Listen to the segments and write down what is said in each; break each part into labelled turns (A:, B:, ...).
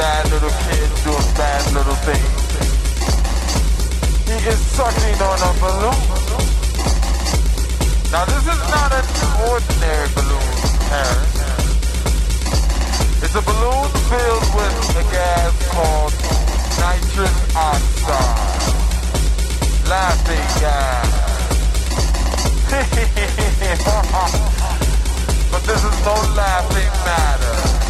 A: bad little kid doing bad little things.
B: He is sucking on a balloon. Now this is not an ordinary balloon, Harris. It's a balloon filled with a gas called nitrous oxide. Laughing gas. but this is no laughing matter.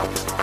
A: Пока.